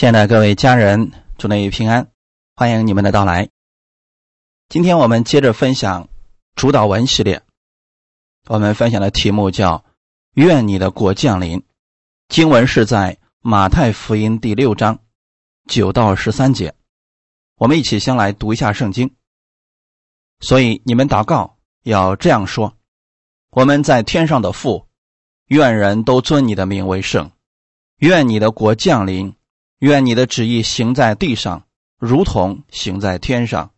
亲爱的各位家人，祝您平安，欢迎你们的到来。今天我们接着分享主导文系列，我们分享的题目叫“愿你的国降临”。经文是在马太福音第六章九到十三节。我们一起先来读一下圣经。所以你们祷告要这样说：“我们在天上的父，愿人都尊你的名为圣，愿你的国降临。”愿你的旨意行在地上，如同行在天上。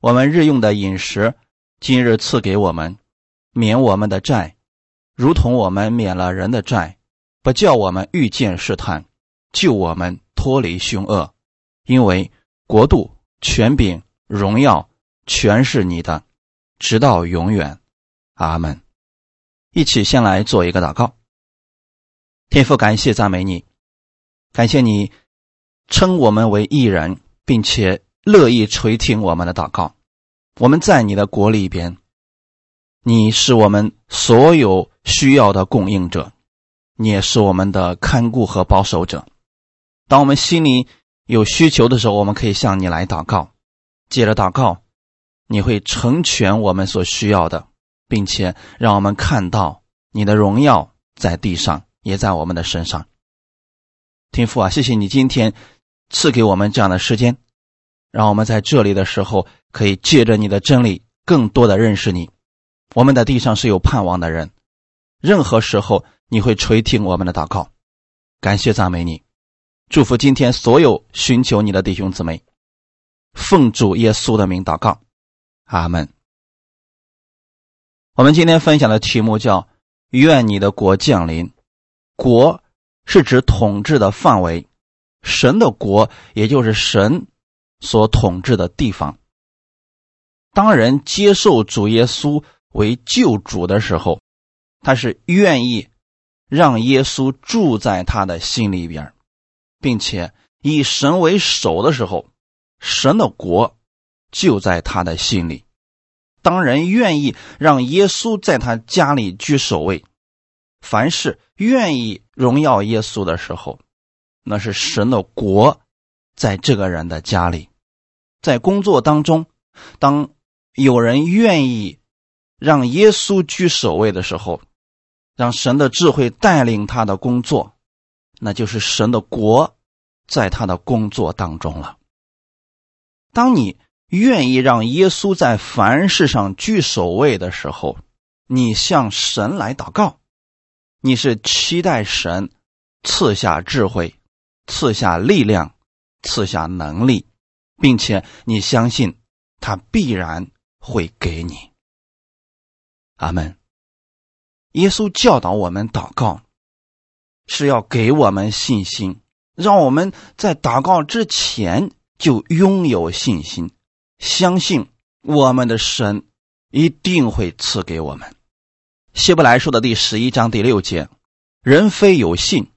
我们日用的饮食，今日赐给我们，免我们的债，如同我们免了人的债，不叫我们遇见试探，救我们脱离凶恶。因为国度、权柄、荣耀，全是你的，直到永远。阿门。一起先来做一个祷告。天父，感谢赞美你，感谢你。称我们为艺人，并且乐意垂听我们的祷告。我们在你的国里边，你是我们所有需要的供应者，你也是我们的看顾和保守者。当我们心里有需求的时候，我们可以向你来祷告。接着祷告，你会成全我们所需要的，并且让我们看到你的荣耀在地上，也在我们的身上。天父啊，谢谢你今天。赐给我们这样的时间，让我们在这里的时候可以借着你的真理，更多的认识你。我们的地上是有盼望的人，任何时候你会垂听我们的祷告。感谢赞美你，祝福今天所有寻求你的弟兄姊妹。奉主耶稣的名祷告，阿门。我们今天分享的题目叫“愿你的国降临”，国是指统治的范围。神的国，也就是神所统治的地方。当人接受主耶稣为救主的时候，他是愿意让耶稣住在他的心里边，并且以神为首的时候，神的国就在他的心里。当人愿意让耶稣在他家里居首位，凡是愿意荣耀耶稣的时候。那是神的国，在这个人的家里，在工作当中，当有人愿意让耶稣居首位的时候，让神的智慧带领他的工作，那就是神的国在他的工作当中了。当你愿意让耶稣在凡事上居首位的时候，你向神来祷告，你是期待神赐下智慧。赐下力量，赐下能力，并且你相信他必然会给你。阿门。耶稣教导我们祷告，是要给我们信心，让我们在祷告之前就拥有信心，相信我们的神一定会赐给我们。希伯来书的第十一章第六节：人非有信。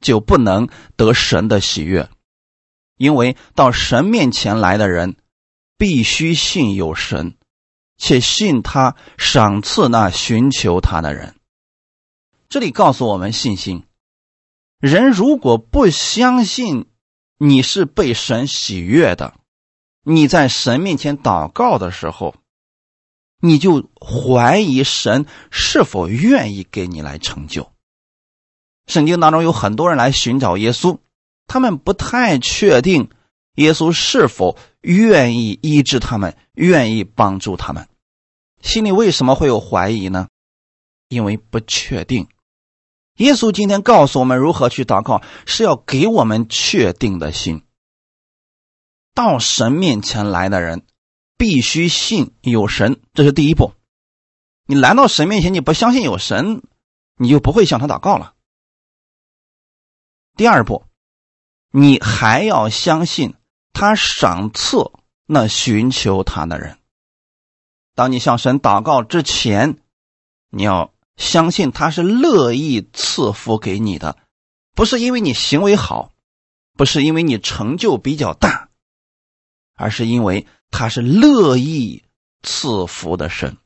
就不能得神的喜悦，因为到神面前来的人，必须信有神，且信他赏赐那寻求他的人。这里告诉我们信心：人如果不相信你是被神喜悦的，你在神面前祷告的时候，你就怀疑神是否愿意给你来成就。圣经当中有很多人来寻找耶稣，他们不太确定耶稣是否愿意医治他们，愿意帮助他们，心里为什么会有怀疑呢？因为不确定。耶稣今天告诉我们如何去祷告，是要给我们确定的心。到神面前来的人，必须信有神，这是第一步。你来到神面前，你不相信有神，你就不会向他祷告了。第二步，你还要相信他赏赐那寻求他的人。当你向神祷告之前，你要相信他是乐意赐福给你的，不是因为你行为好，不是因为你成就比较大，而是因为他是乐意赐福的神，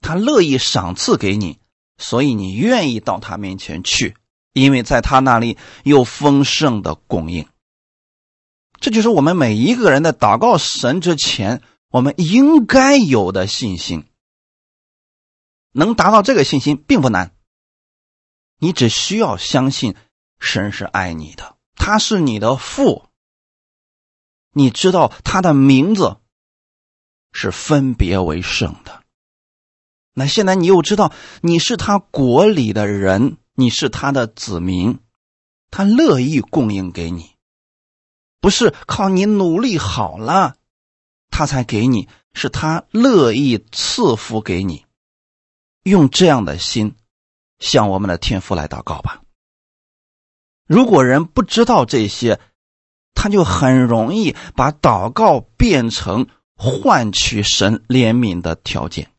他乐意赏赐给你，所以你愿意到他面前去。因为在他那里有丰盛的供应。这就是我们每一个人的祷告神之前，我们应该有的信心。能达到这个信心并不难，你只需要相信神是爱你的，他是你的父。你知道他的名字是分别为圣的。那现在你又知道你是他国里的人，你是他的子民，他乐意供应给你，不是靠你努力好了他才给你，是他乐意赐福给你。用这样的心向我们的天父来祷告吧。如果人不知道这些，他就很容易把祷告变成换取神怜悯的条件。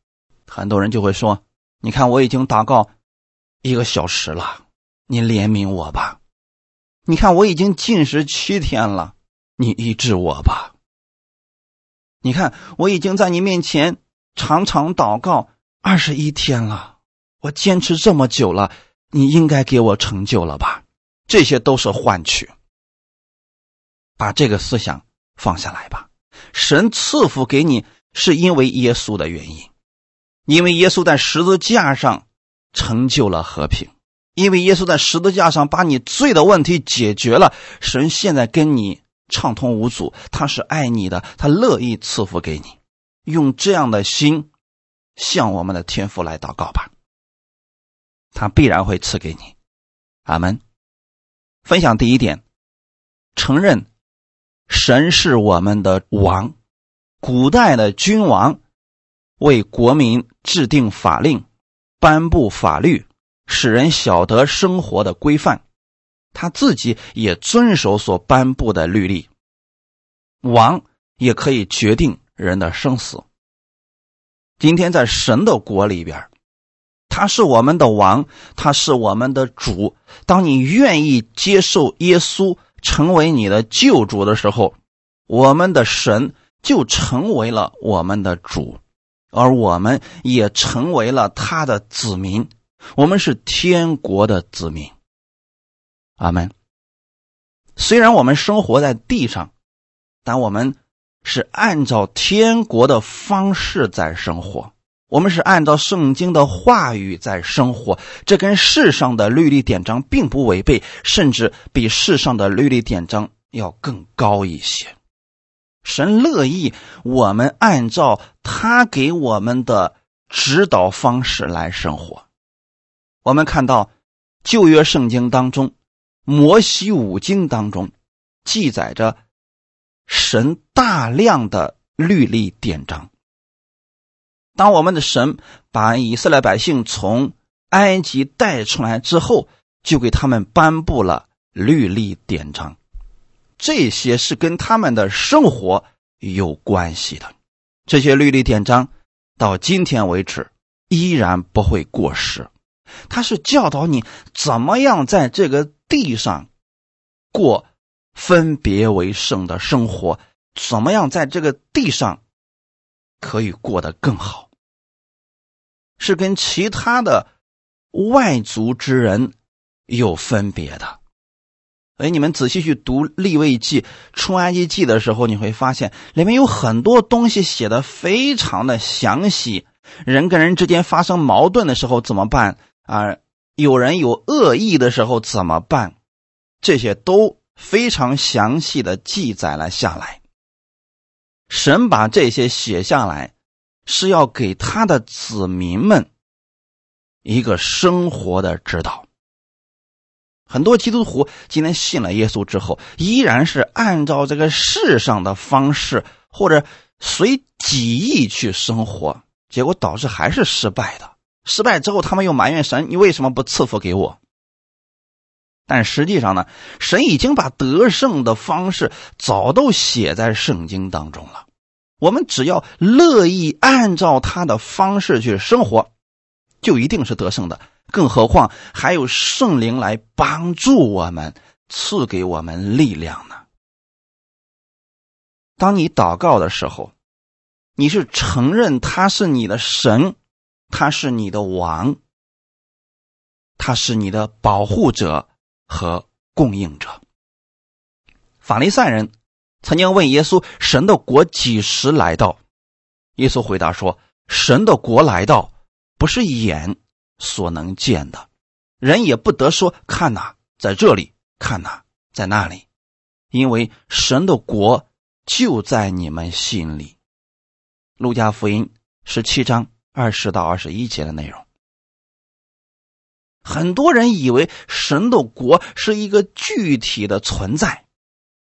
很多人就会说：“你看，我已经祷告一个小时了，你怜悯我吧。你看，我已经禁食七天了，你医治我吧。你看，我已经在你面前常常祷告。”二十一天了，我坚持这么久了，你应该给我成就了吧？这些都是换取。把这个思想放下来吧。神赐福给你，是因为耶稣的原因，因为耶稣在十字架上成就了和平，因为耶稣在十字架上把你罪的问题解决了。神现在跟你畅通无阻，他是爱你的，他乐意赐福给你。用这样的心。向我们的天父来祷告吧，他必然会赐给你。阿门。分享第一点，承认神是我们的王。古代的君王为国民制定法令、颁布法律，使人晓得生活的规范，他自己也遵守所颁布的律例。王也可以决定人的生死。今天在神的国里边，他是我们的王，他是我们的主。当你愿意接受耶稣成为你的救主的时候，我们的神就成为了我们的主，而我们也成为了他的子民。我们是天国的子民。阿门。虽然我们生活在地上，但我们。是按照天国的方式在生活，我们是按照圣经的话语在生活，这跟世上的律例典章并不违背，甚至比世上的律例典章要更高一些。神乐意我们按照他给我们的指导方式来生活。我们看到旧约圣经当中，摩西五经当中记载着。神大量的律例典章。当我们的神把以色列百姓从埃及带出来之后，就给他们颁布了律例典章，这些是跟他们的生活有关系的。这些律例典章到今天为止依然不会过时，它是教导你怎么样在这个地上过。分别为圣的生活，怎么样在这个地上可以过得更好？是跟其他的外族之人有分别的。哎，你们仔细去读立位记、出埃及记的时候，你会发现里面有很多东西写的非常的详细。人跟人之间发生矛盾的时候怎么办啊？有人有恶意的时候怎么办？这些都。非常详细的记载了下来。神把这些写下来，是要给他的子民们一个生活的指导。很多基督徒今天信了耶稣之后，依然是按照这个世上的方式，或者随己意去生活，结果导致还是失败的。失败之后，他们又埋怨神：“你为什么不赐福给我？”但实际上呢，神已经把得胜的方式早都写在圣经当中了。我们只要乐意按照他的方式去生活，就一定是得胜的。更何况还有圣灵来帮助我们，赐给我们力量呢。当你祷告的时候，你是承认他是你的神，他是你的王，他是你的保护者。和供应者。法利赛人曾经问耶稣：“神的国几时来到？”耶稣回答说：“神的国来到，不是眼所能见的，人也不得说看哪，在这里看哪，在那里，因为神的国就在你们心里。”路加福音十七章二十到二十一节的内容。很多人以为神的国是一个具体的存在，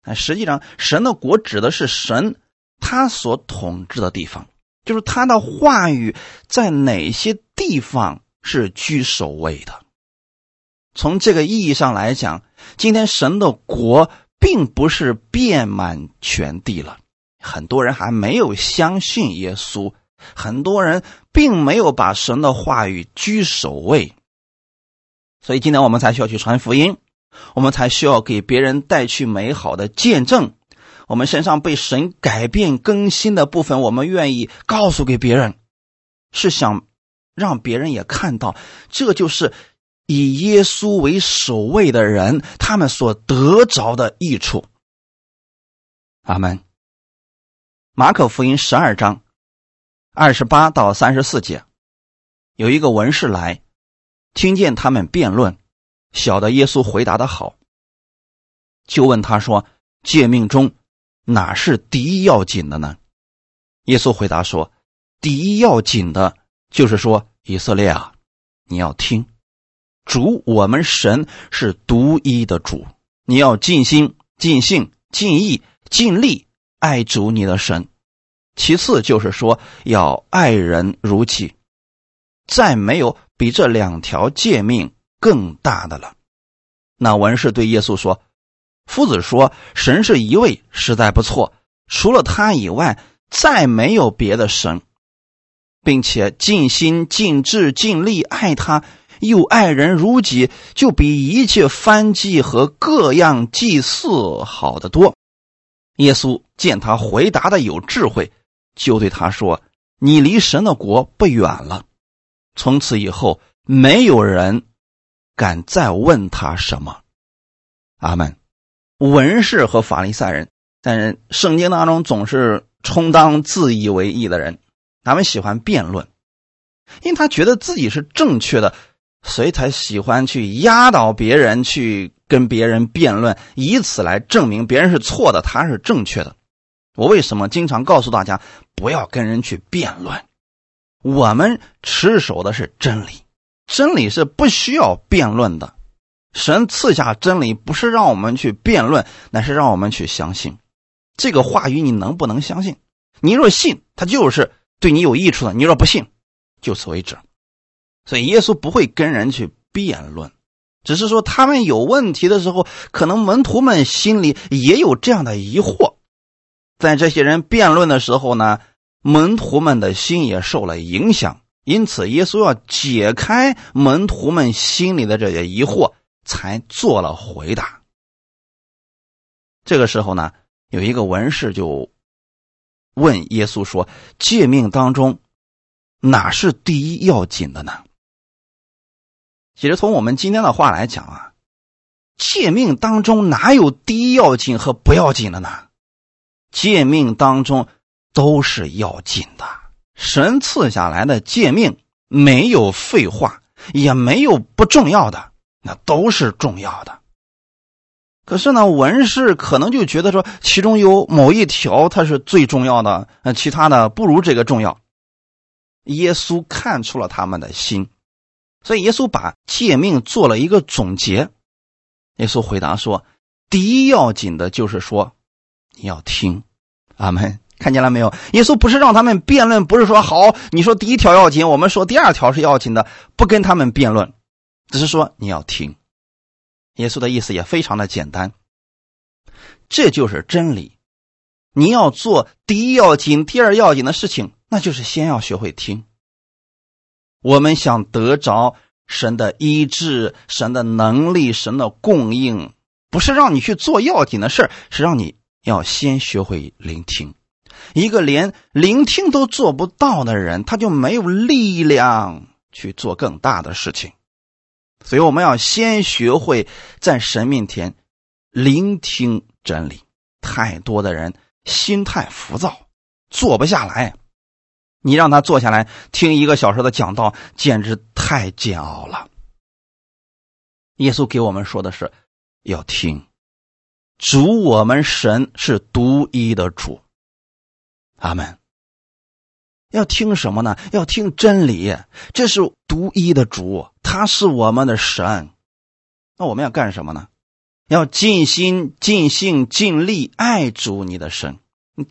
但实际上，神的国指的是神他所统治的地方，就是他的话语在哪些地方是居首位的。从这个意义上来讲，今天神的国并不是遍满全地了，很多人还没有相信耶稣，很多人并没有把神的话语居首位。所以今天我们才需要去传福音，我们才需要给别人带去美好的见证。我们身上被神改变更新的部分，我们愿意告诉给别人，是想让别人也看到，这就是以耶稣为首位的人他们所得着的益处。阿门。马可福音十二章二十八到三十四节，有一个文士来。听见他们辩论，晓得耶稣回答的好，就问他说：“诫命中哪是第一要紧的呢？”耶稣回答说：“第一要紧的，就是说以色列啊，你要听，主我们神是独一的主，你要尽心、尽性、尽意、尽力爱主你的神。其次就是说要爱人如己，再没有。”比这两条诫命更大的了。那文士对耶稣说：“夫子说，神是一位，实在不错。除了他以外，再没有别的神，并且尽心、尽智、尽力爱他，又爱人如己，就比一切番祭和各样祭祀好得多。”耶稣见他回答的有智慧，就对他说：“你离神的国不远了。”从此以后，没有人敢再问他什么。阿门。文士和法利赛人，但是圣经当中总是充当自以为意的人，他们喜欢辩论，因为他觉得自己是正确的，所以才喜欢去压倒别人，去跟别人辩论，以此来证明别人是错的，他是正确的。我为什么经常告诉大家不要跟人去辩论？我们持守的是真理，真理是不需要辩论的。神赐下真理，不是让我们去辩论，乃是让我们去相信这个话语。你能不能相信？你若信，他就是对你有益处的；你若不信，就此为止。所以耶稣不会跟人去辩论，只是说他们有问题的时候，可能门徒们心里也有这样的疑惑。在这些人辩论的时候呢？门徒们的心也受了影响，因此耶稣要解开门徒们心里的这些疑惑，才做了回答。这个时候呢，有一个文士就问耶稣说：“诫命当中哪是第一要紧的呢？”其实从我们今天的话来讲啊，诫命当中哪有第一要紧和不要紧的呢？诫命当中。都是要紧的，神赐下来的诫命没有废话，也没有不重要的，那都是重要的。可是呢，文士可能就觉得说，其中有某一条它是最重要的，那其他的不如这个重要。耶稣看出了他们的心，所以耶稣把诫命做了一个总结。耶稣回答说：“第一要紧的就是说，你要听，阿门。”看见了没有？耶稣不是让他们辩论，不是说好，你说第一条要紧，我们说第二条是要紧的，不跟他们辩论，只是说你要听。耶稣的意思也非常的简单，这就是真理。你要做第一要紧、第二要紧的事情，那就是先要学会听。我们想得着神的医治、神的能力、神的供应，不是让你去做要紧的事是让你要先学会聆听。一个连聆听都做不到的人，他就没有力量去做更大的事情。所以我们要先学会在神面前聆听真理。太多的人心态浮躁，坐不下来。你让他坐下来听一个小时的讲道，简直太煎熬了。耶稣给我们说的是，要听主，我们神是独一的主。阿门。要听什么呢？要听真理，这是独一的主，他是我们的神。那我们要干什么呢？要尽心、尽性、尽力爱主你的神。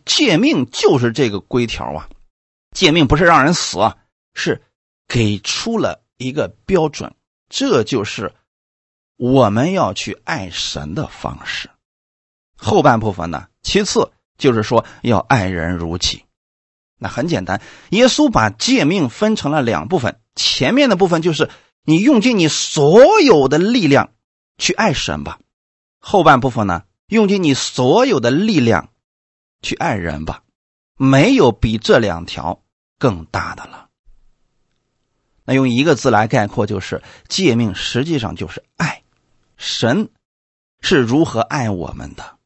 诫命就是这个规条啊！诫命不是让人死，是给出了一个标准，这就是我们要去爱神的方式。后半部分呢，其次就是说要爱人如己。那很简单，耶稣把诫命分成了两部分，前面的部分就是你用尽你所有的力量去爱神吧，后半部分呢，用尽你所有的力量去爱人吧，没有比这两条更大的了。那用一个字来概括，就是诫命实际上就是爱。神是如何爱我们的？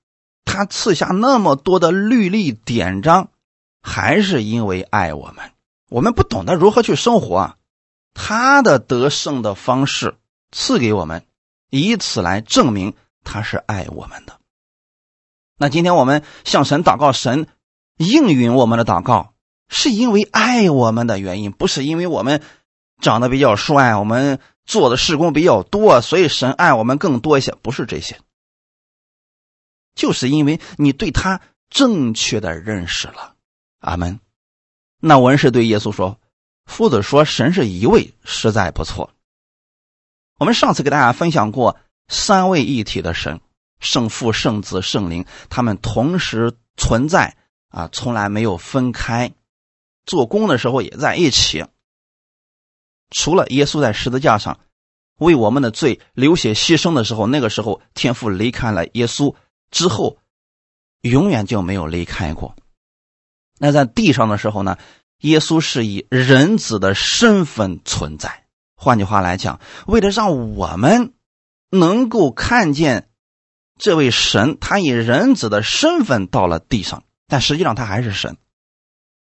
他赐下那么多的律例典章。还是因为爱我们，我们不懂得如何去生活，他的得胜的方式赐给我们，以此来证明他是爱我们的。那今天我们向神祷告，神应允我们的祷告，是因为爱我们的原因，不是因为我们长得比较帅，我们做的事工比较多，所以神爱我们更多一些，不是这些，就是因为你对他正确的认识了。阿门。那文士对耶稣说：“夫子说神是一位，实在不错。我们上次给大家分享过三位一体的神，圣父、圣子、圣灵，他们同时存在啊，从来没有分开。做工的时候也在一起。除了耶稣在十字架上为我们的罪流血牺牲的时候，那个时候天父离开了耶稣之后，永远就没有离开过。”那在地上的时候呢，耶稣是以人子的身份存在。换句话来讲，为了让我们能够看见这位神，他以人子的身份到了地上，但实际上他还是神。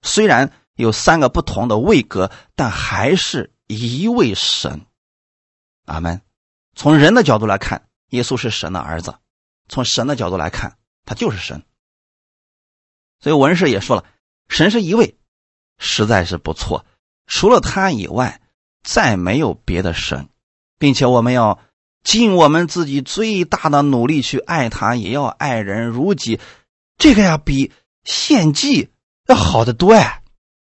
虽然有三个不同的位格，但还是一位神。阿门。从人的角度来看，耶稣是神的儿子；从神的角度来看，他就是神。所以文士也说了。神是一位，实在是不错。除了他以外，再没有别的神，并且我们要尽我们自己最大的努力去爱他，也要爱人如己。这个呀，比献祭要好得多呀！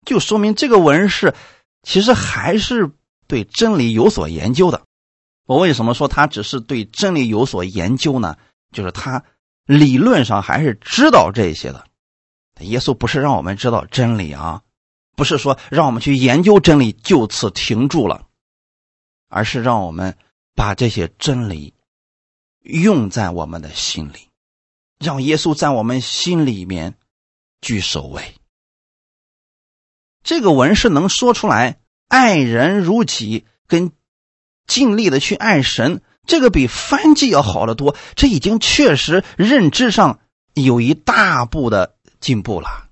就说明这个文士其实还是对真理有所研究的。我为什么说他只是对真理有所研究呢？就是他理论上还是知道这些的。耶稣不是让我们知道真理啊，不是说让我们去研究真理就此停住了，而是让我们把这些真理用在我们的心里，让耶稣在我们心里面居首位。这个文是能说出来爱人如己，跟尽力的去爱神，这个比翻记要好得多。这已经确实认知上有一大步的。进步了，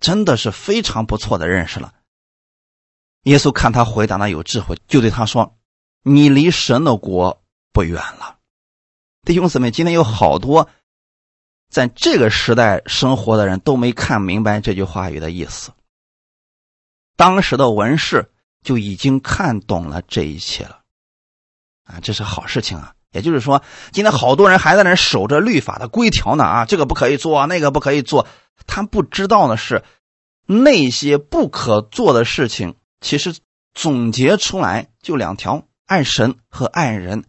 真的是非常不错的认识了。耶稣看他回答的有智慧，就对他说：“你离神的国不远了。”弟兄姊妹，今天有好多在这个时代生活的人都没看明白这句话语的意思。当时的文士就已经看懂了这一切了，啊，这是好事情啊。也就是说，今天好多人还在那守着律法的规条呢，啊，这个不可以做，那个不可以做。他不知道的是，那些不可做的事情，其实总结出来就两条：爱神和爱人。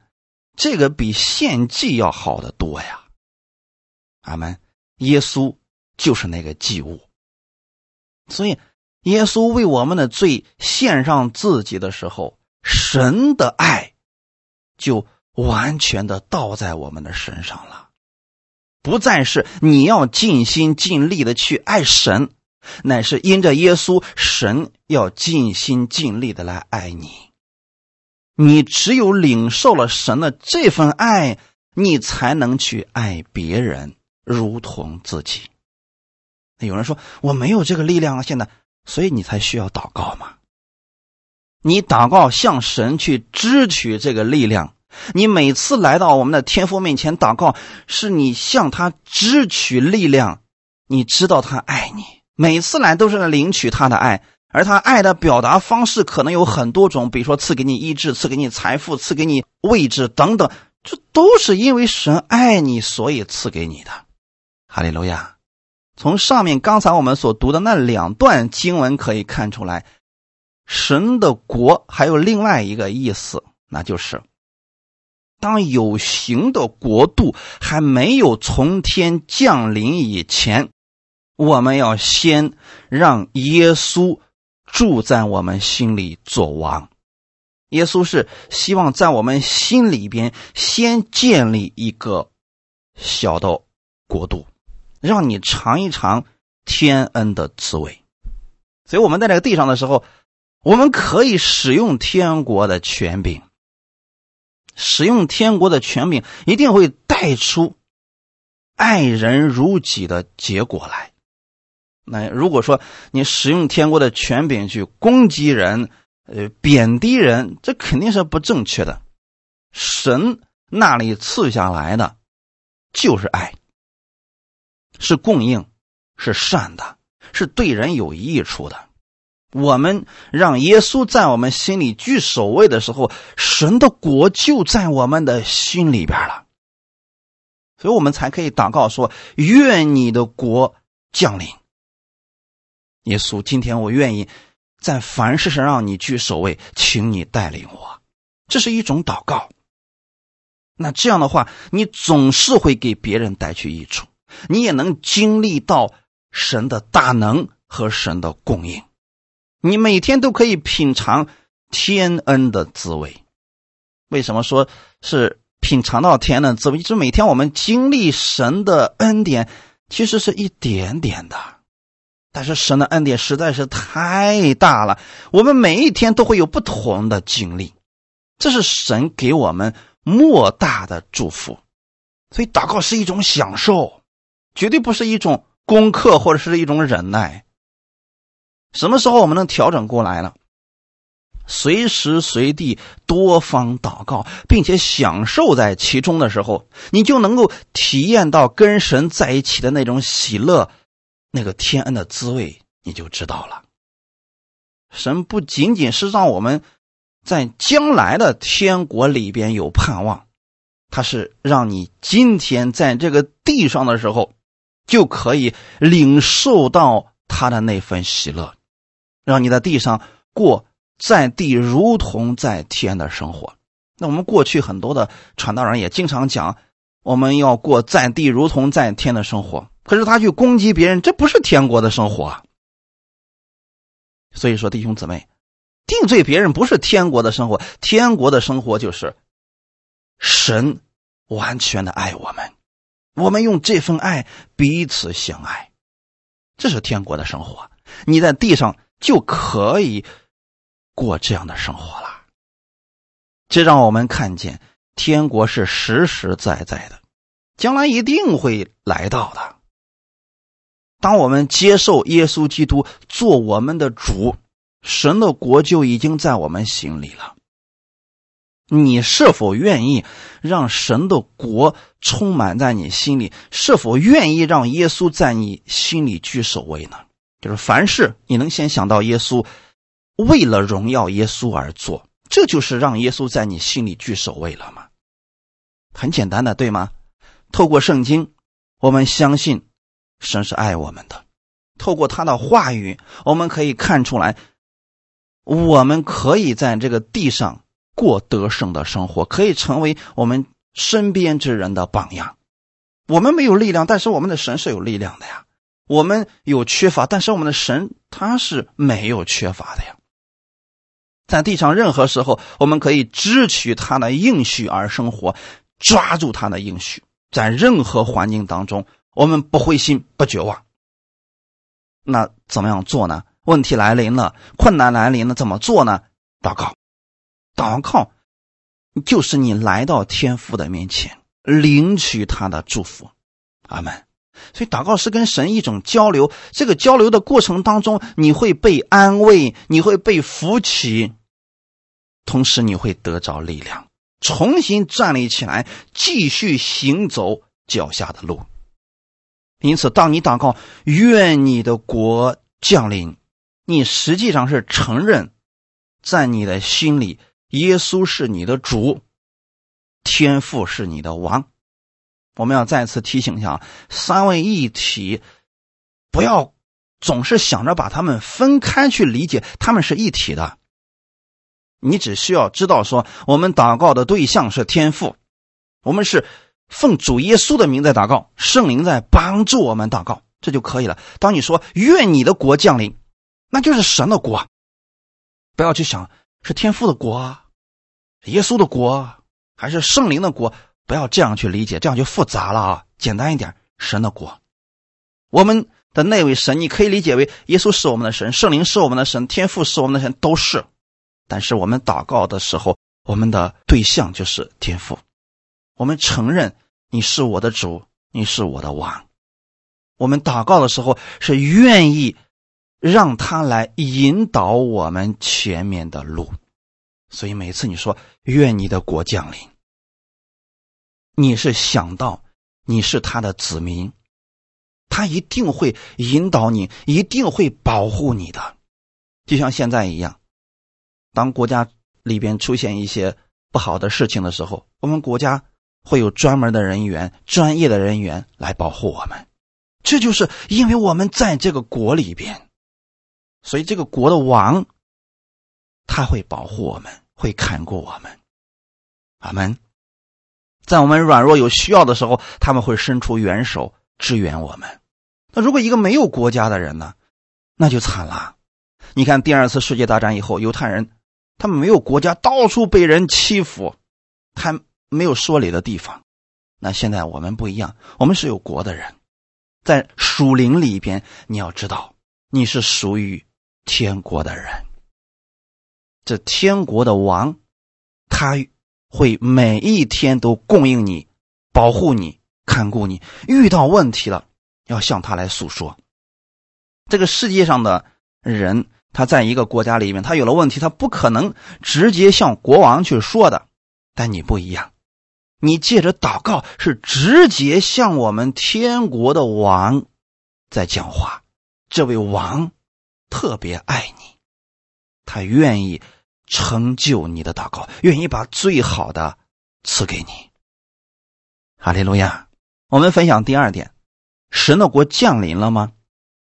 这个比献祭要好得多呀！阿门。耶稣就是那个祭物，所以耶稣为我们的罪献上自己的时候，神的爱就完全的倒在我们的身上了。不再是你要尽心尽力的去爱神，乃是因着耶稣，神要尽心尽力的来爱你。你只有领受了神的这份爱，你才能去爱别人，如同自己。有人说我没有这个力量啊，现在，所以你才需要祷告嘛。你祷告向神去支取这个力量。你每次来到我们的天父面前祷告，是你向他支取力量。你知道他爱你，每次来都是领取他的爱，而他爱的表达方式可能有很多种，比如说赐给你医治，赐给你财富，赐给你位置等等，这都是因为神爱你，所以赐给你的。哈利路亚！从上面刚才我们所读的那两段经文可以看出来，神的国还有另外一个意思，那就是。当有形的国度还没有从天降临以前，我们要先让耶稣住在我们心里做王。耶稣是希望在我们心里边先建立一个小的国度，让你尝一尝天恩的滋味。所以我们在这个地上的时候，我们可以使用天国的权柄。使用天国的权柄，一定会带出爱人如己的结果来。那如果说你使用天国的权柄去攻击人、呃贬低人，这肯定是不正确的。神那里赐下来的就是爱，是供应，是善的，是对人有益处的。我们让耶稣在我们心里居首位的时候，神的国就在我们的心里边了，所以我们才可以祷告说：“愿你的国降临。”耶稣，今天我愿意在凡事上让你居首位，请你带领我，这是一种祷告。那这样的话，你总是会给别人带去益处，你也能经历到神的大能和神的供应。你每天都可以品尝天恩的滋味，为什么说是品尝到天恩的滋味？就是每天我们经历神的恩典，其实是一点点的，但是神的恩典实在是太大了，我们每一天都会有不同的经历，这是神给我们莫大的祝福。所以祷告是一种享受，绝对不是一种功课或者是一种忍耐。什么时候我们能调整过来了？随时随地多方祷告，并且享受在其中的时候，你就能够体验到跟神在一起的那种喜乐，那个天恩的滋味，你就知道了。神不仅仅是让我们在将来的天国里边有盼望，他是让你今天在这个地上的时候就可以领受到他的那份喜乐。让你在地上过在地如同在天的生活。那我们过去很多的传道人也经常讲，我们要过在地如同在天的生活。可是他去攻击别人，这不是天国的生活。所以说，弟兄姊妹，定罪别人不是天国的生活。天国的生活就是神完全的爱我们，我们用这份爱彼此相爱，这是天国的生活。你在地上。就可以过这样的生活了。这让我们看见天国是实实在在的，将来一定会来到的。当我们接受耶稣基督做我们的主，神的国就已经在我们心里了。你是否愿意让神的国充满在你心里？是否愿意让耶稣在你心里居首位呢？就是凡事你能先想到耶稣，为了荣耀耶稣而做，这就是让耶稣在你心里居首位了吗？很简单的，对吗？透过圣经，我们相信神是爱我们的；透过他的话语，我们可以看出来，我们可以在这个地上过得胜的生活，可以成为我们身边之人的榜样。我们没有力量，但是我们的神是有力量的呀。我们有缺乏，但是我们的神他是没有缺乏的呀。在地上任何时候，我们可以支取他的应许而生活，抓住他的应许，在任何环境当中，我们不灰心不绝望。那怎么样做呢？问题来临了，困难来临了，怎么做呢？祷告，祷告就是你来到天父的面前，领取他的祝福。阿门。所以祷告是跟神一种交流，这个交流的过程当中，你会被安慰，你会被扶起，同时你会得着力量，重新站立起来，继续行走脚下的路。因此，当你祷告“愿你的国降临”，你实际上是承认，在你的心里，耶稣是你的主，天父是你的王。我们要再次提醒一下，三位一体，不要总是想着把他们分开去理解，他们是一体的。你只需要知道说，我们祷告的对象是天父，我们是奉主耶稣的名在祷告，圣灵在帮助我们祷告，这就可以了。当你说“愿你的国降临”，那就是神的国，不要去想是天父的国、耶稣的国还是圣灵的国。不要这样去理解，这样就复杂了啊！简单一点，神的国，我们的那位神，你可以理解为耶稣是我们的神，圣灵是我们的神，天父是我们的神，都是。但是我们祷告的时候，我们的对象就是天父。我们承认你是我的主，你是我的王。我们祷告的时候是愿意让他来引导我们前面的路。所以每次你说愿你的国降临。你是想到你是他的子民，他一定会引导你，一定会保护你的，就像现在一样。当国家里边出现一些不好的事情的时候，我们国家会有专门的人员、专业的人员来保护我们。这就是因为我们在这个国里边，所以这个国的王他会保护我们，会看顾我们。阿门。在我们软弱有需要的时候，他们会伸出援手支援我们。那如果一个没有国家的人呢，那就惨了。你看第二次世界大战以后，犹太人他们没有国家，到处被人欺负，他没有说理的地方。那现在我们不一样，我们是有国的人，在属灵里边，你要知道你是属于天国的人。这天国的王，他。会每一天都供应你、保护你、看顾你。遇到问题了，要向他来诉说。这个世界上的人，他在一个国家里面，他有了问题，他不可能直接向国王去说的。但你不一样，你借着祷告是直接向我们天国的王在讲话。这位王特别爱你，他愿意。成就你的祷告，愿意把最好的赐给你。哈利路亚！我们分享第二点：神的国降临了吗？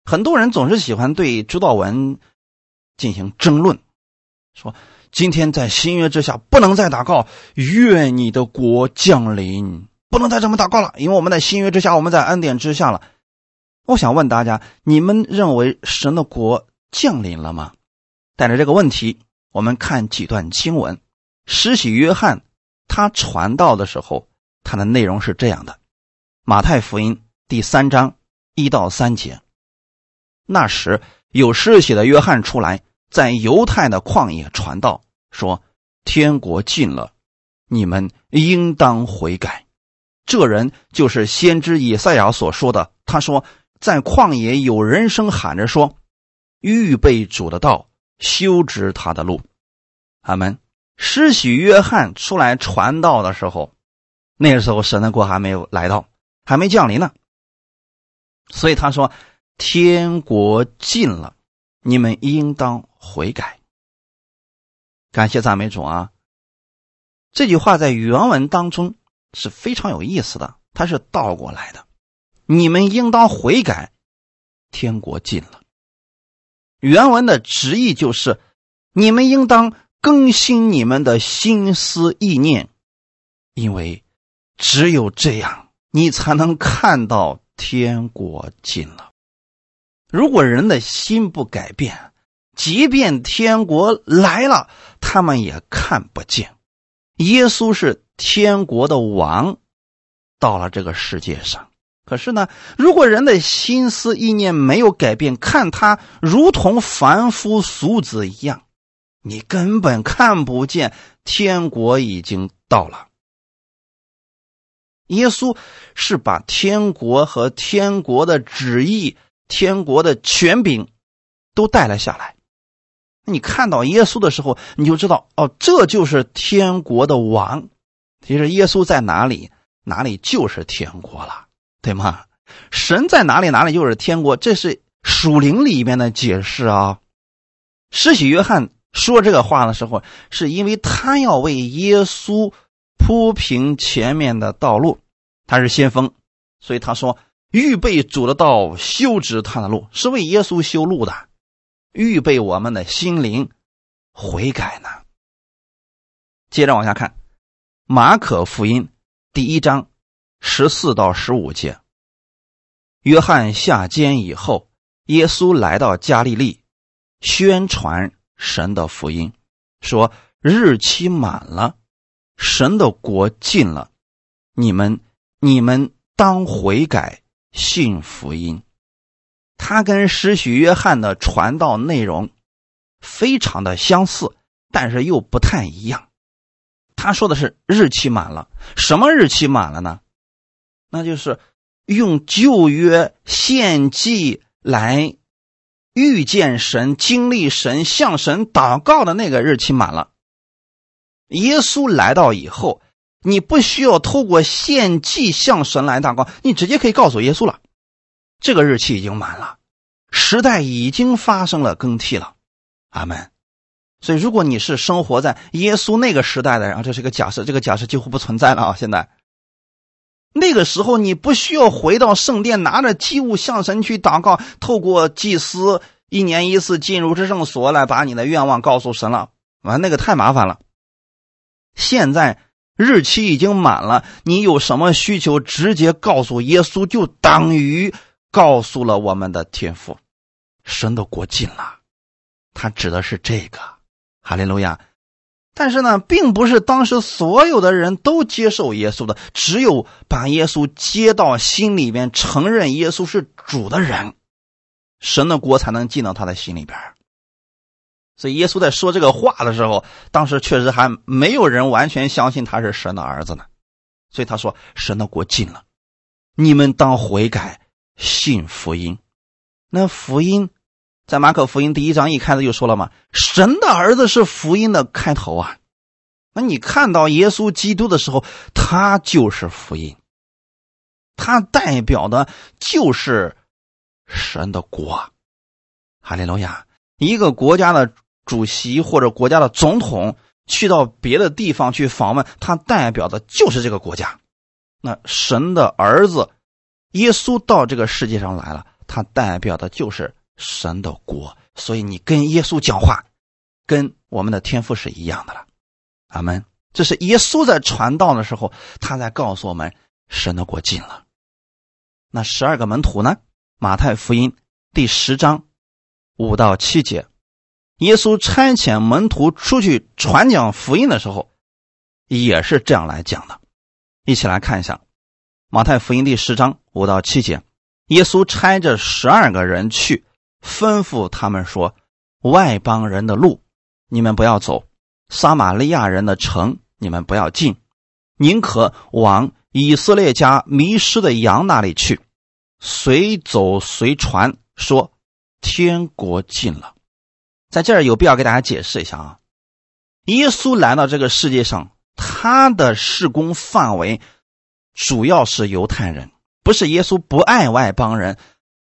很多人总是喜欢对主导文进行争论，说今天在新约之下不能再祷告“愿你的国降临”，不能再这么祷告了，因为我们在新约之下，我们在恩典之下了。我想问大家：你们认为神的国降临了吗？带着这个问题。我们看几段经文，施洗约翰他传道的时候，他的内容是这样的：马太福音第三章一到三节。那时有施洗的约翰出来，在犹太的旷野传道，说：“天国近了，你们应当悔改。”这人就是先知以赛亚所说的。他说：“在旷野有人声喊着说，预备主的道。”修直他的路，阿门。施洗约翰出来传道的时候，那个时候神的国还没有来到，还没降临呢。所以他说：“天国近了，你们应当悔改。”感谢赞美主啊！这句话在原文当中是非常有意思的，它是倒过来的：“你们应当悔改，天国近了。”原文的直译就是：你们应当更新你们的心思意念，因为只有这样，你才能看到天国近了。如果人的心不改变，即便天国来了，他们也看不见。耶稣是天国的王，到了这个世界上。可是呢，如果人的心思意念没有改变，看他如同凡夫俗子一样，你根本看不见天国已经到了。耶稣是把天国和天国的旨意、天国的权柄都带了下来。你看到耶稣的时候，你就知道哦，这就是天国的王。其实耶稣在哪里，哪里就是天国了，对吗？神在哪里，哪里就是天国。这是属灵里面的解释啊。施洗约翰说这个话的时候，是因为他要为耶稣铺平前面的道路。他是先锋，所以他说：“预备主的道，修直他的路，是为耶稣修路的，预备我们的心灵悔改呢。”接着往下看，《马可福音》第一章十四到十五节：约翰下监以后，耶稣来到加利利，宣传神的福音，说：“日期满了，神的国近了，你们。”你们当悔改，信福音。他跟施许约翰的传道内容非常的相似，但是又不太一样。他说的是日期满了，什么日期满了呢？那就是用旧约献祭来遇见神、经历神、向神祷告的那个日期满了。耶稣来到以后。你不需要透过献祭向神来祷告，你直接可以告诉耶稣了。这个日期已经满了，时代已经发生了更替了。阿门。所以，如果你是生活在耶稣那个时代的人，啊，这是个假设，这个假设几乎不存在了啊。现在，那个时候你不需要回到圣殿拿着祭物向神去祷告，透过祭司一年一次进入至圣所来把你的愿望告诉神了，完那个太麻烦了。现在。日期已经满了，你有什么需求，直接告诉耶稣，就等于告诉了我们的天父。神的国近了，他指的是这个，哈利路亚。但是呢，并不是当时所有的人都接受耶稣的，只有把耶稣接到心里边，承认耶稣是主的人，神的国才能进到他的心里边。所以耶稣在说这个话的时候，当时确实还没有人完全相信他是神的儿子呢。所以他说：“神的国近了，你们当悔改，信福音。”那福音在马可福音第一章一开始就说了嘛：“神的儿子是福音的开头啊。”那你看到耶稣基督的时候，他就是福音，他代表的就是神的国。哈利路亚！一个国家的。主席或者国家的总统去到别的地方去访问，他代表的就是这个国家。那神的儿子耶稣到这个世界上来了，他代表的就是神的国。所以你跟耶稣讲话，跟我们的天赋是一样的了。阿门。这是耶稣在传道的时候，他在告诉我们神的国近了。那十二个门徒呢？马太福音第十章五到七节。耶稣差遣门徒出去传讲福音的时候，也是这样来讲的。一起来看一下《马太福音》第十章五到七节。耶稣差着十二个人去，吩咐他们说：“外邦人的路，你们不要走；撒玛利亚人的城，你们不要进。宁可往以色列家迷失的羊那里去。随走随传，说天国近了。”在这儿有必要给大家解释一下啊，耶稣来到这个世界上，他的事工范围主要是犹太人，不是耶稣不爱外邦人，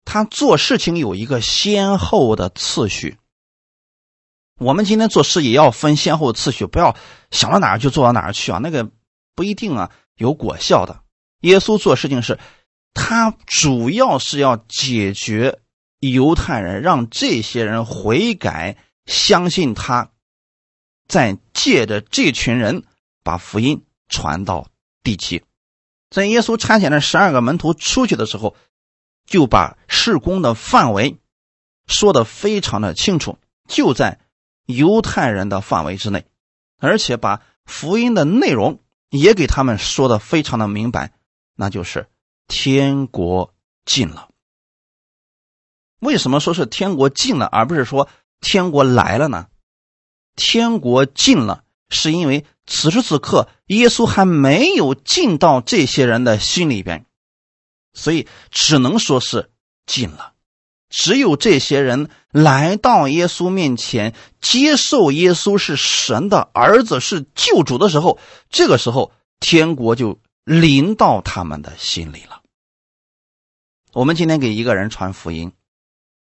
他做事情有一个先后的次序。我们今天做事也要分先后次序，不要想到哪儿就做到哪儿去啊，那个不一定啊有果效的。耶稣做事情是，他主要是要解决。犹太人让这些人悔改，相信他，再借着这群人把福音传到地极。在耶稣差遣了十二个门徒出去的时候，就把事工的范围说的非常的清楚，就在犹太人的范围之内，而且把福音的内容也给他们说的非常的明白，那就是天国近了。为什么说是天国近了，而不是说天国来了呢？天国近了，是因为此时此刻耶稣还没有进到这些人的心里边，所以只能说是尽了。只有这些人来到耶稣面前，接受耶稣是神的儿子，是救主的时候，这个时候天国就临到他们的心里了。我们今天给一个人传福音，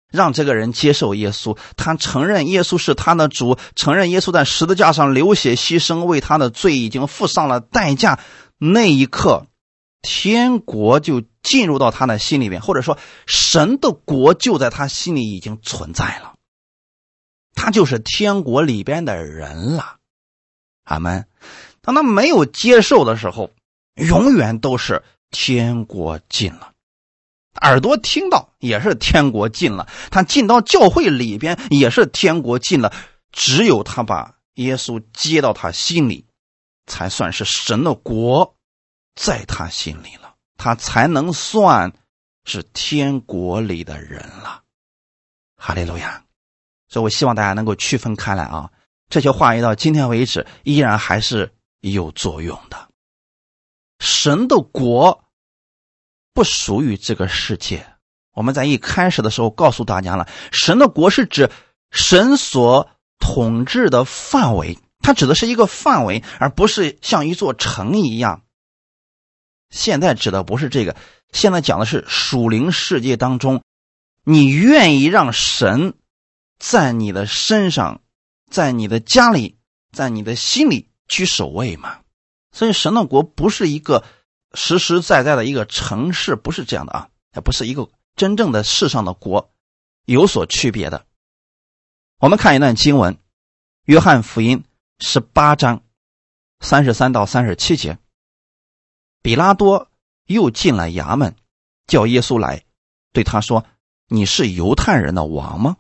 让这个人接受耶稣，他承认耶稣是他的主，承认耶稣在十字架上流血牺牲，为他的罪已经付上了代价，那一刻。天国就进入到他的心里面，或者说神的国就在他心里已经存在了，他就是天国里边的人了。阿门。当他没有接受的时候，永远都是天国进了，耳朵听到也是天国进了，他进到教会里边也是天国进了。只有他把耶稣接到他心里，才算是神的国。在他心里了，他才能算是天国里的人了。哈利路亚！所以我希望大家能够区分开来啊。这些话语到今天为止依然还是有作用的。神的国不属于这个世界。我们在一开始的时候告诉大家了，神的国是指神所统治的范围，它指的是一个范围，而不是像一座城一样。现在指的不是这个，现在讲的是属灵世界当中，你愿意让神在你的身上，在你的家里，在你的心里居首位吗？所以神的国不是一个实实在在的一个城市，不是这样的啊，它不是一个真正的世上的国，有所区别的。我们看一段经文，《约翰福音》十八章三十三到三十七节。比拉多又进了衙门，叫耶稣来，对他说：“你是犹太人的王吗？”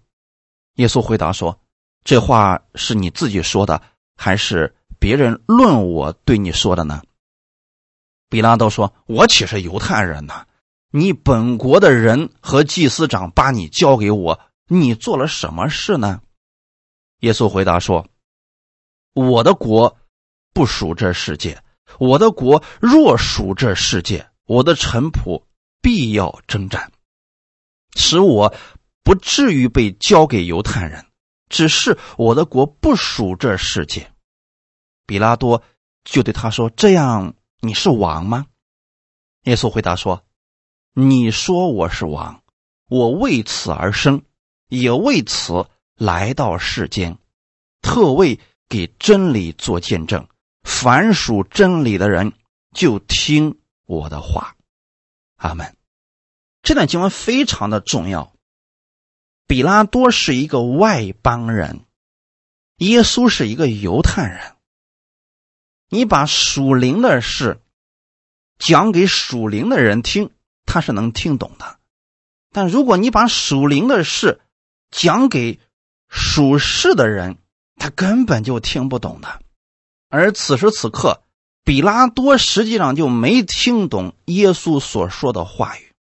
耶稣回答说：“这话是你自己说的，还是别人论我对你说的呢？”比拉多说：“我岂是犹太人呢？你本国的人和祭司长把你交给我，你做了什么事呢？”耶稣回答说：“我的国不属这世界。”我的国若属这世界，我的臣仆必要征战，使我不至于被交给犹太人。只是我的国不属这世界。比拉多就对他说：“这样你是王吗？”耶稣回答说：“你说我是王，我为此而生，也为此来到世间，特为给真理做见证。”凡属真理的人，就听我的话。阿门。这段经文非常的重要。比拉多是一个外邦人，耶稣是一个犹太人。你把属灵的事讲给属灵的人听，他是能听懂的；但如果你把属灵的事讲给属世的人，他根本就听不懂的。而此时此刻，比拉多实际上就没听懂耶稣所说的话语。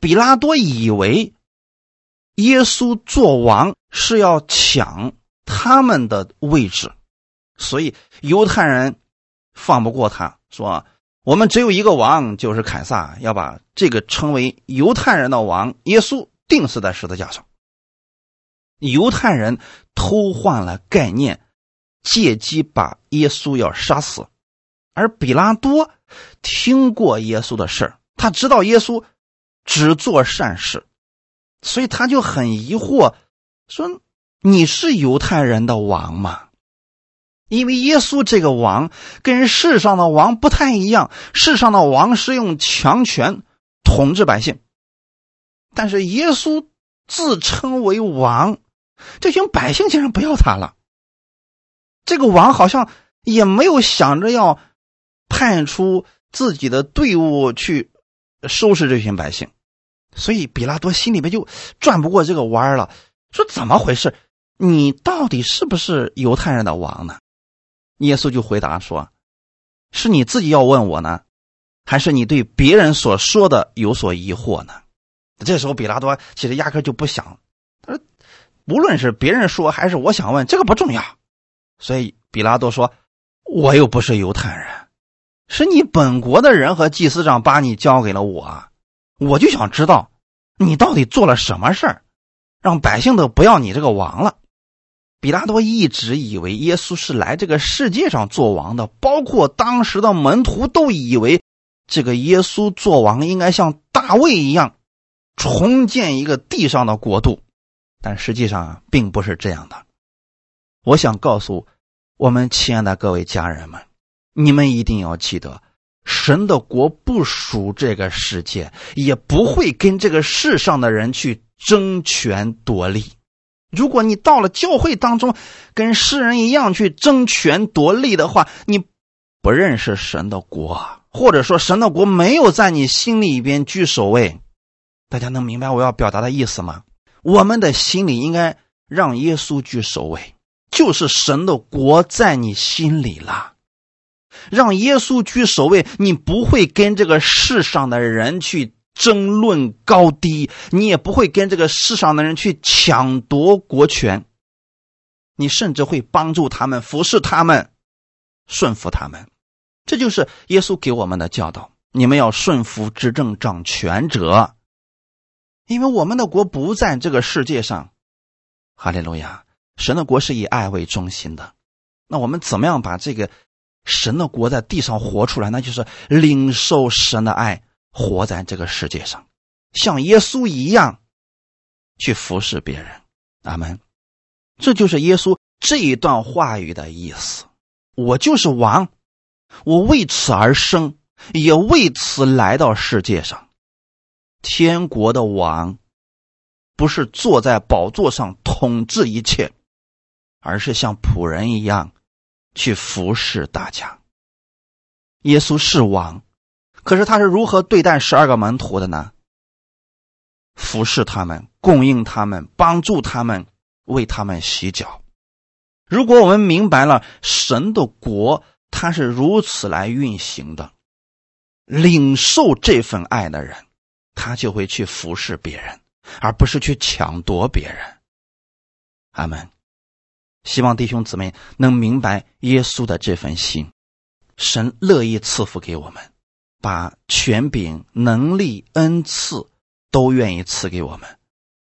比拉多以为耶稣做王是要抢他们的位置，所以犹太人放不过他，说：“我们只有一个王，就是凯撒，要把这个称为犹太人的王耶稣钉死在十字架上。”犹太人偷换了概念。借机把耶稣要杀死，而比拉多听过耶稣的事他知道耶稣只做善事，所以他就很疑惑，说：“你是犹太人的王吗？”因为耶稣这个王跟世上的王不太一样，世上的王是用强权统治百姓，但是耶稣自称为王，这群百姓竟然不要他了。这个王好像也没有想着要派出自己的队伍去收拾这群百姓，所以比拉多心里边就转不过这个弯儿了，说怎么回事？你到底是不是犹太人的王呢？耶稣就回答说：“是你自己要问我呢，还是你对别人所说的有所疑惑呢？”这时候比拉多其实压根就不想，他说：“无论是别人说还是我想问，这个不重要。”所以比拉多说：“我又不是犹太人，是你本国的人和祭司长把你交给了我，我就想知道你到底做了什么事儿，让百姓都不要你这个王了。”比拉多一直以为耶稣是来这个世界上做王的，包括当时的门徒都以为这个耶稣做王应该像大卫一样，重建一个地上的国度，但实际上并不是这样的。我想告诉我们亲爱的各位家人们，你们一定要记得，神的国不属这个世界，也不会跟这个世上的人去争权夺利。如果你到了教会当中，跟世人一样去争权夺利的话，你不认识神的国，或者说神的国没有在你心里边居首位。大家能明白我要表达的意思吗？我们的心里应该让耶稣居首位，就是神的国在你心里了，让耶稣居首位，你不会跟这个世上的人去。争论高低，你也不会跟这个世上的人去抢夺国权，你甚至会帮助他们、服侍他们、顺服他们。这就是耶稣给我们的教导：你们要顺服执政掌权者，因为我们的国不在这个世界上。哈利路亚！神的国是以爱为中心的。那我们怎么样把这个神的国在地上活出来？那就是领受神的爱。活在这个世界上，像耶稣一样去服侍别人。阿门。这就是耶稣这一段话语的意思。我就是王，我为此而生，也为此来到世界上。天国的王不是坐在宝座上统治一切，而是像仆人一样去服侍大家。耶稣是王。可是他是如何对待十二个门徒的呢？服侍他们，供应他们，帮助他们，为他们洗脚。如果我们明白了神的国，他是如此来运行的，领受这份爱的人，他就会去服侍别人，而不是去抢夺别人。阿门。希望弟兄姊妹能明白耶稣的这份心，神乐意赐福给我们。把权柄、能力、恩赐都愿意赐给我们，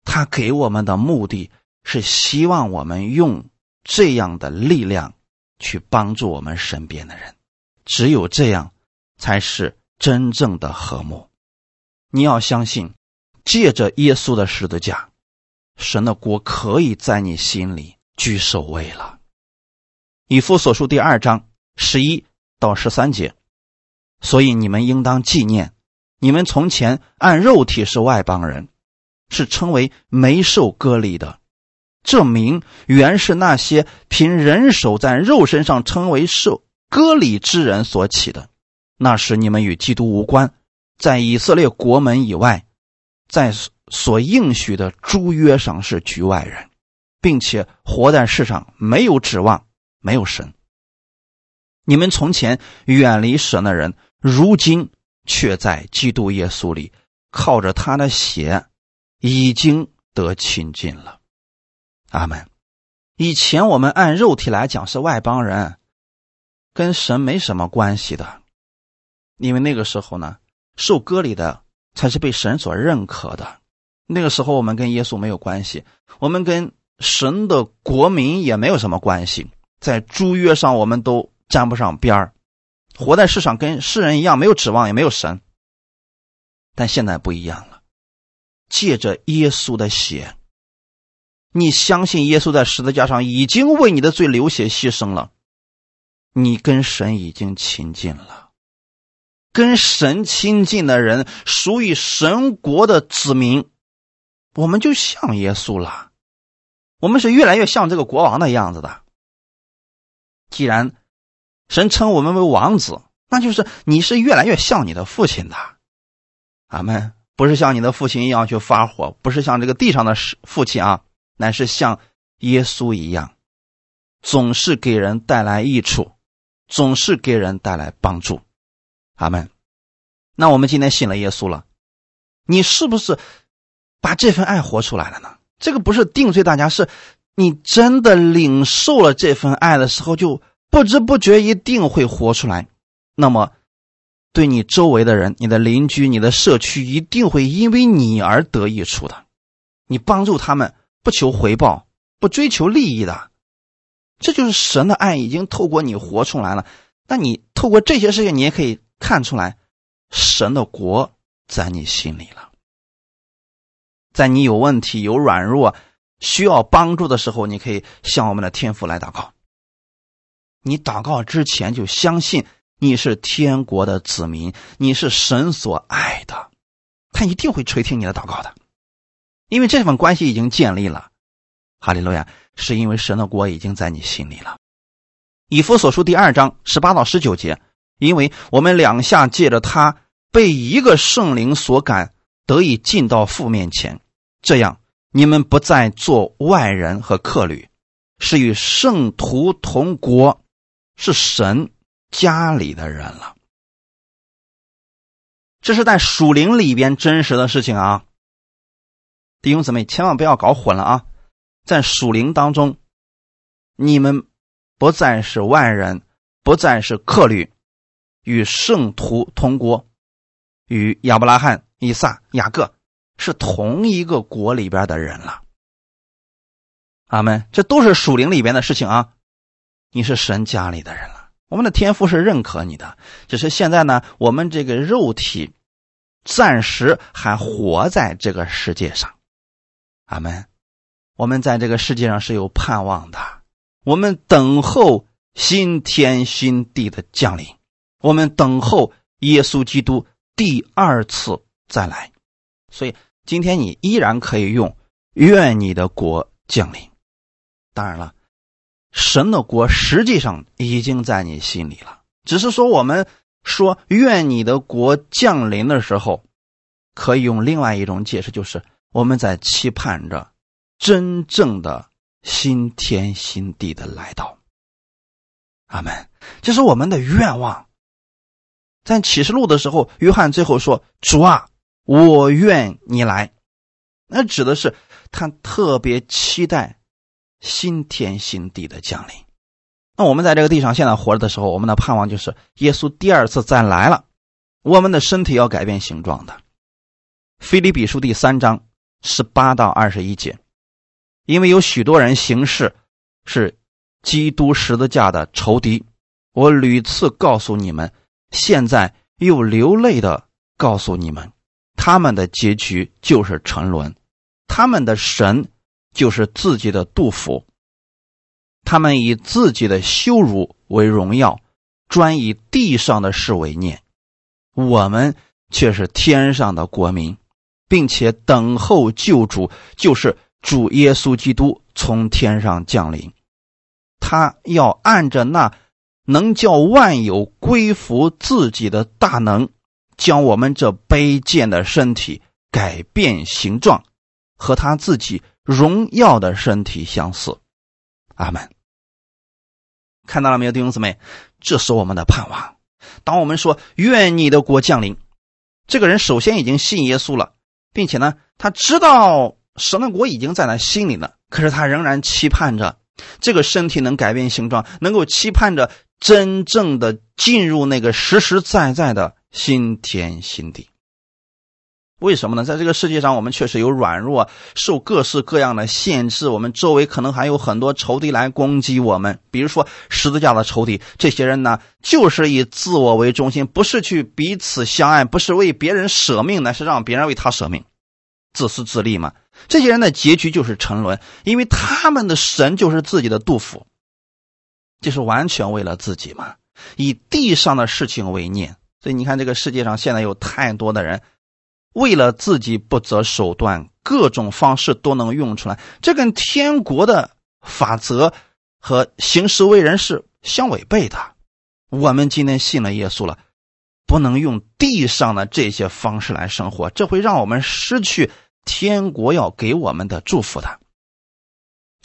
他给我们的目的是希望我们用这样的力量去帮助我们身边的人，只有这样才是真正的和睦。你要相信，借着耶稣的十字架，神的国可以在你心里居首位了。以弗所书第二章十一到十三节。所以你们应当纪念，你们从前按肉体是外邦人，是称为没受割礼的。这名原是那些凭人手在肉身上称为受割礼之人所起的。那时你们与基督无关，在以色列国门以外，在所应许的诸约上是局外人，并且活在世上没有指望，没有神。你们从前远离神的人。如今却在基督耶稣里，靠着他的血，已经得亲近了。阿门。以前我们按肉体来讲是外邦人，跟神没什么关系的，因为那个时候呢，受割礼的才是被神所认可的。那个时候我们跟耶稣没有关系，我们跟神的国民也没有什么关系，在诸约上我们都沾不上边儿。活在世上跟世人一样，没有指望，也没有神。但现在不一样了，借着耶稣的血，你相信耶稣在十字架上已经为你的罪流血牺牲了，你跟神已经亲近了。跟神亲近的人属于神国的子民，我们就像耶稣了，我们是越来越像这个国王的样子的。既然。神称我们为王子，那就是你是越来越像你的父亲的，阿门。不是像你的父亲一样去发火，不是像这个地上的父亲啊，乃是像耶稣一样，总是给人带来益处，总是给人带来帮助，阿门。那我们今天信了耶稣了，你是不是把这份爱活出来了呢？这个不是定罪大家，是你真的领受了这份爱的时候，就不知不觉一定会活出来。那么，对你周围的人、你的邻居、你的社区，一定会因为你而得益处的。你帮助他们，不求回报，不追求利益的，这就是神的爱已经透过你活出来了。那你透过这些事情，你也可以看出来，神的国在你心里了。在你有问题、有软弱、需要帮助的时候，你可以向我们的天父来祷告。你祷告之前就相信你是天国的子民，你是神所爱的，他一定会垂听你的祷告的，因为这份关系已经建立了。哈利路亚，是因为神的国已经在你心里了。以弗所书第二章十八到十九节，因为我们两下借着他被一个圣灵所感，得以进到父面前。这样，你们不再做外人和客旅，是与圣徒同国，是神家里的人了。这是在属灵里边真实的事情啊，弟兄姊妹，千万不要搞混了啊！在属灵当中，你们不再是外人，不再是客旅，与圣徒同国，与亚伯拉罕、以撒、雅各。是同一个国里边的人了，阿门。这都是属灵里边的事情啊。你是神家里的人了，我们的天父是认可你的。只是现在呢，我们这个肉体暂时还活在这个世界上，阿门。我们在这个世界上是有盼望的，我们等候新天新地的降临，我们等候耶稣基督第二次再来。所以今天你依然可以用“愿你的国降临”。当然了，神的国实际上已经在你心里了。只是说我们说“愿你的国降临”的时候，可以用另外一种解释，就是我们在期盼着真正的新天新地的来到。阿门。这是我们的愿望。在启示录的时候，约翰最后说：“主啊。”我愿你来，那指的是他特别期待新天新地的降临。那我们在这个地上现在活着的时候，我们的盼望就是耶稣第二次再来了，我们的身体要改变形状的。腓利比书第三章十八到二十一节，因为有许多人行事是基督十字架的仇敌，我屡次告诉你们，现在又流泪的告诉你们。他们的结局就是沉沦，他们的神就是自己的杜甫。他们以自己的羞辱为荣耀，专以地上的事为念。我们却是天上的国民，并且等候救主，就是主耶稣基督从天上降临。他要按着那能叫万有归服自己的大能。将我们这卑贱的身体改变形状，和他自己荣耀的身体相似。阿门。看到了没有，弟兄姊妹？这是我们的盼望。当我们说“愿你的国降临”，这个人首先已经信耶稣了，并且呢，他知道神的国已经在他心里了。可是他仍然期盼着这个身体能改变形状，能够期盼着真正的进入那个实实在在的。新天新地，为什么呢？在这个世界上，我们确实有软弱，受各式各样的限制。我们周围可能还有很多仇敌来攻击我们，比如说十字架的仇敌。这些人呢，就是以自我为中心，不是去彼此相爱，不是为别人舍命，乃是让别人为他舍命，自私自利嘛。这些人的结局就是沉沦，因为他们的神就是自己的杜甫，就是完全为了自己嘛，以地上的事情为念。所以你看，这个世界上现在有太多的人，为了自己不择手段，各种方式都能用出来。这跟天国的法则和行事为人是相违背的。我们今天信了耶稣了，不能用地上的这些方式来生活，这会让我们失去天国要给我们的祝福的。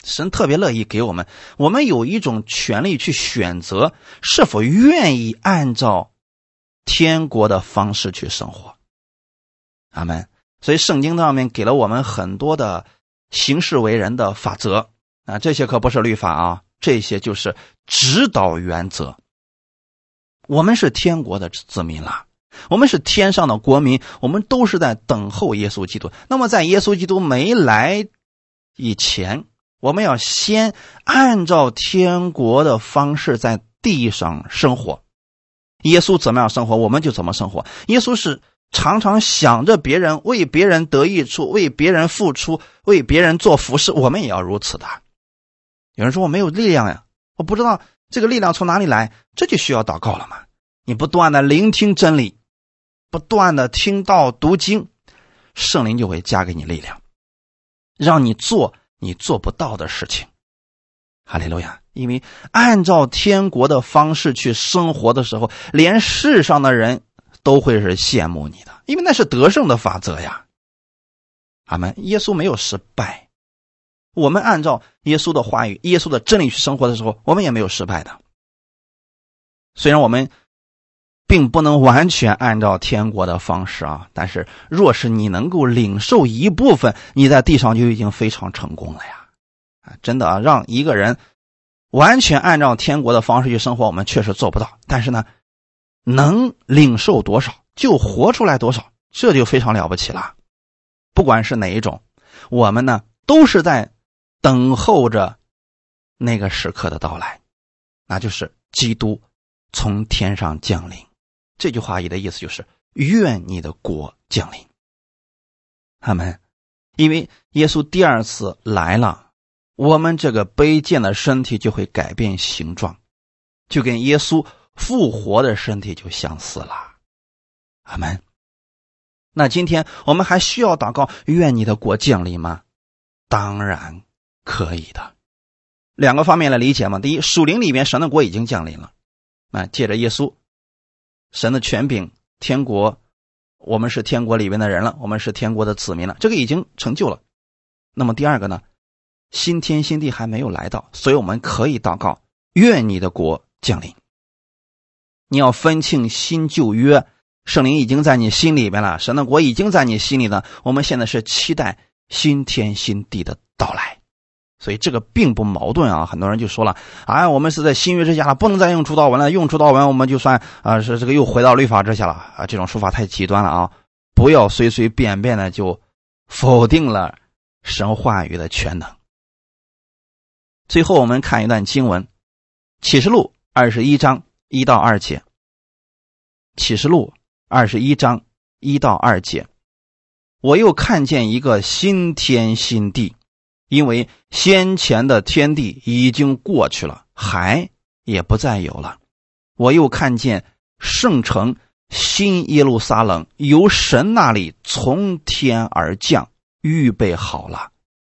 神特别乐意给我们，我们有一种权利去选择是否愿意按照。天国的方式去生活，阿门。所以圣经上面给了我们很多的行事为人的法则啊，这些可不是律法啊，这些就是指导原则。我们是天国的子民了，我们是天上的国民，我们都是在等候耶稣基督。那么，在耶稣基督没来以前，我们要先按照天国的方式在地上生活。耶稣怎么样生活，我们就怎么生活。耶稣是常常想着别人，为别人得益处，为别人付出，为别人做服饰。我们也要如此的。有人说我没有力量呀，我不知道。这个力量从哪里来？这就需要祷告了嘛。你不断的聆听真理，不断的听到读经，圣灵就会加给你力量，让你做你做不到的事情。哈利路亚！因为按照天国的方式去生活的时候，连世上的人都会是羡慕你的，因为那是得胜的法则呀。阿门。耶稣没有失败。我们按照耶稣的话语、耶稣的真理去生活的时候，我们也没有失败的。虽然我们并不能完全按照天国的方式啊，但是若是你能够领受一部分，你在地上就已经非常成功了呀！啊，真的啊，让一个人完全按照天国的方式去生活，我们确实做不到。但是呢，能领受多少就活出来多少，这就非常了不起了。不管是哪一种，我们呢都是在。等候着那个时刻的到来，那就是基督从天上降临。这句话的意思就是愿你的国降临。他们因为耶稣第二次来了，我们这个卑贱的身体就会改变形状，就跟耶稣复活的身体就相似了。阿门。那今天我们还需要祷告愿你的国降临吗？当然。可以的，两个方面来理解嘛。第一，属灵里面神的国已经降临了，啊，借着耶稣，神的权柄，天国，我们是天国里面的人了，我们是天国的子民了，这个已经成就了。那么第二个呢，新天新地还没有来到，所以我们可以祷告，愿你的国降临。你要分清新旧约，圣灵已经在你心里边了，神的国已经在你心里了。我们现在是期待新天新地的到来。所以这个并不矛盾啊！很多人就说了：“哎，我们是在新约之下了，不能再用主道文了。用主道文，我们就算啊是这个又回到律法之下了啊！”这种说法太极端了啊！不要随随便便的就否定了神话语的全能。最后，我们看一段经文，《启示录》二十一章一到二节，《启示录》二十一章一到二节，我又看见一个新天新地。因为先前的天地已经过去了，海也不再有了。我又看见圣城新耶路撒冷由神那里从天而降，预备好了，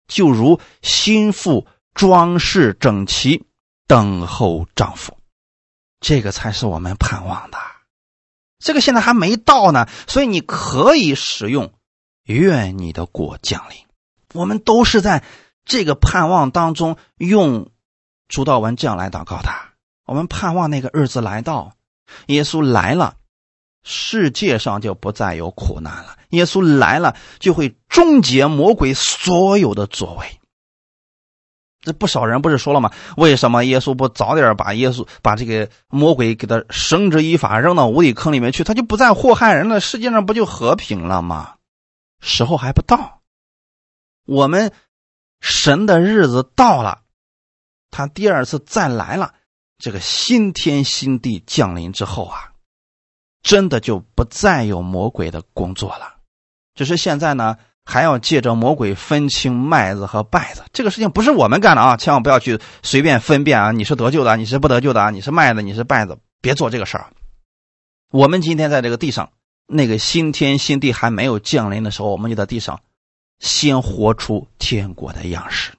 就如心腹装饰整齐，等候丈夫。这个才是我们盼望的。这个现在还没到呢，所以你可以使用“愿你的国降临”。我们都是在。这个盼望当中，用主道文这样来祷告的：我们盼望那个日子来到，耶稣来了，世界上就不再有苦难了。耶稣来了，就会终结魔鬼所有的作为。这不少人不是说了吗？为什么耶稣不早点把耶稣把这个魔鬼给他绳之以法，扔到无底坑里面去，他就不再祸害人了，世界上不就和平了吗？时候还不到，我们。神的日子到了，他第二次再来了，这个新天新地降临之后啊，真的就不再有魔鬼的工作了。只是现在呢，还要借着魔鬼分清麦子和稗子，这个事情不是我们干的啊，千万不要去随便分辨啊，你是得救的，你是不得救的啊，你是麦子，你是稗子，别做这个事儿。我们今天在这个地上，那个新天新地还没有降临的时候，我们就在地上。先活出天国的样式，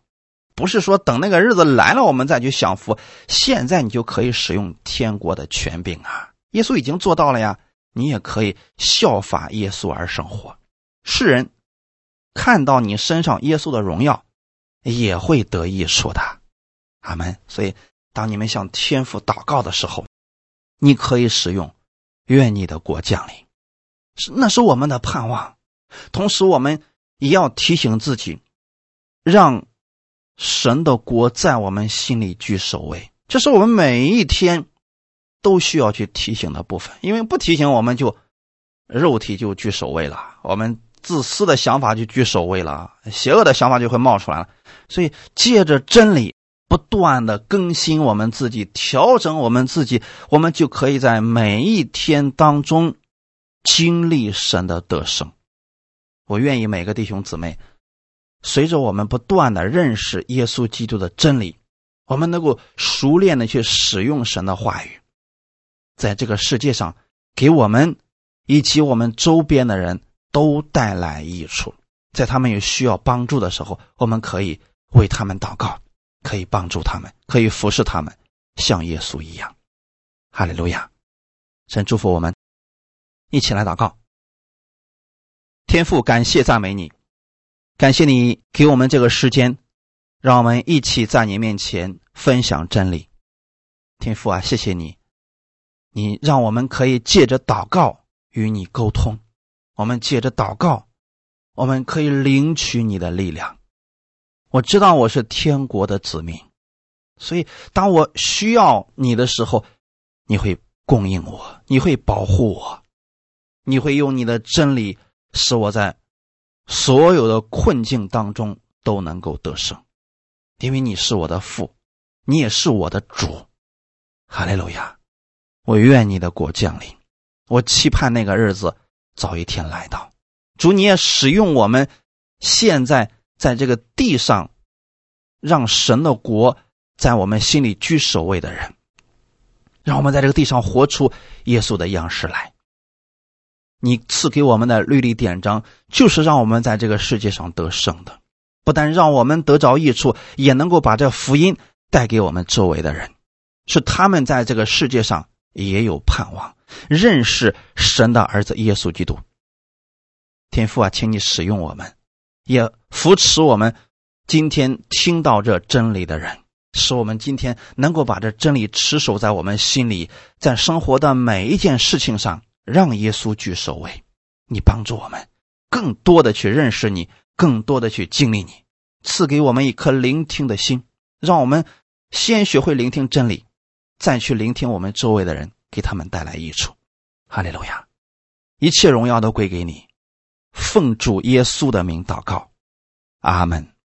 不是说等那个日子来了我们再去享福。现在你就可以使用天国的权柄啊！耶稣已经做到了呀，你也可以效法耶稣而生活。世人看到你身上耶稣的荣耀，也会得益处的。阿门。所以，当你们向天父祷告的时候，你可以使用“愿你的国降临”，是那是我们的盼望。同时，我们。也要提醒自己，让神的国在我们心里居首位，这是我们每一天都需要去提醒的部分。因为不提醒，我们就肉体就居首位了，我们自私的想法就居首位了，邪恶的想法就会冒出来了。所以，借着真理不断的更新我们自己，调整我们自己，我们就可以在每一天当中经历神的得胜。我愿意每个弟兄姊妹。随着我们不断的认识耶稣基督的真理，我们能够熟练的去使用神的话语，在这个世界上给我们以及我们周边的人都带来益处。在他们有需要帮助的时候，我们可以为他们祷告，可以帮助他们，可以服侍他们，像耶稣一样。哈利路亚！神祝福我们，一起来祷告。天父，感谢赞美你。感谢你给我们这个时间，让我们一起在你面前分享真理。天父啊，谢谢你，你让我们可以借着祷告与你沟通。我们借着祷告，我们可以领取你的力量。我知道我是天国的子民，所以当我需要你的时候，你会供应我，你会保护我，你会用你的真理使我在。所有的困境当中都能够得胜，因为你是我的父，你也是我的主。哈利路亚！我愿你的国降临，我期盼那个日子早一天来到。主，你也使用我们现在在这个地上，让神的国在我们心里居首位的人，让我们在这个地上活出耶稣的样式来。你赐给我们的律例典章，就是让我们在这个世界上得胜的，不但让我们得着益处，也能够把这福音带给我们周围的人，是他们在这个世界上也有盼望，认识神的儿子耶稣基督。天父啊，请你使用我们，也扶持我们，今天听到这真理的人，使我们今天能够把这真理持守在我们心里，在生活的每一件事情上。让耶稣居首位，你帮助我们更多的去认识你，更多的去经历你，赐给我们一颗聆听的心，让我们先学会聆听真理，再去聆听我们周围的人，给他们带来益处。哈利路亚，一切荣耀都归给你，奉主耶稣的名祷告，阿门。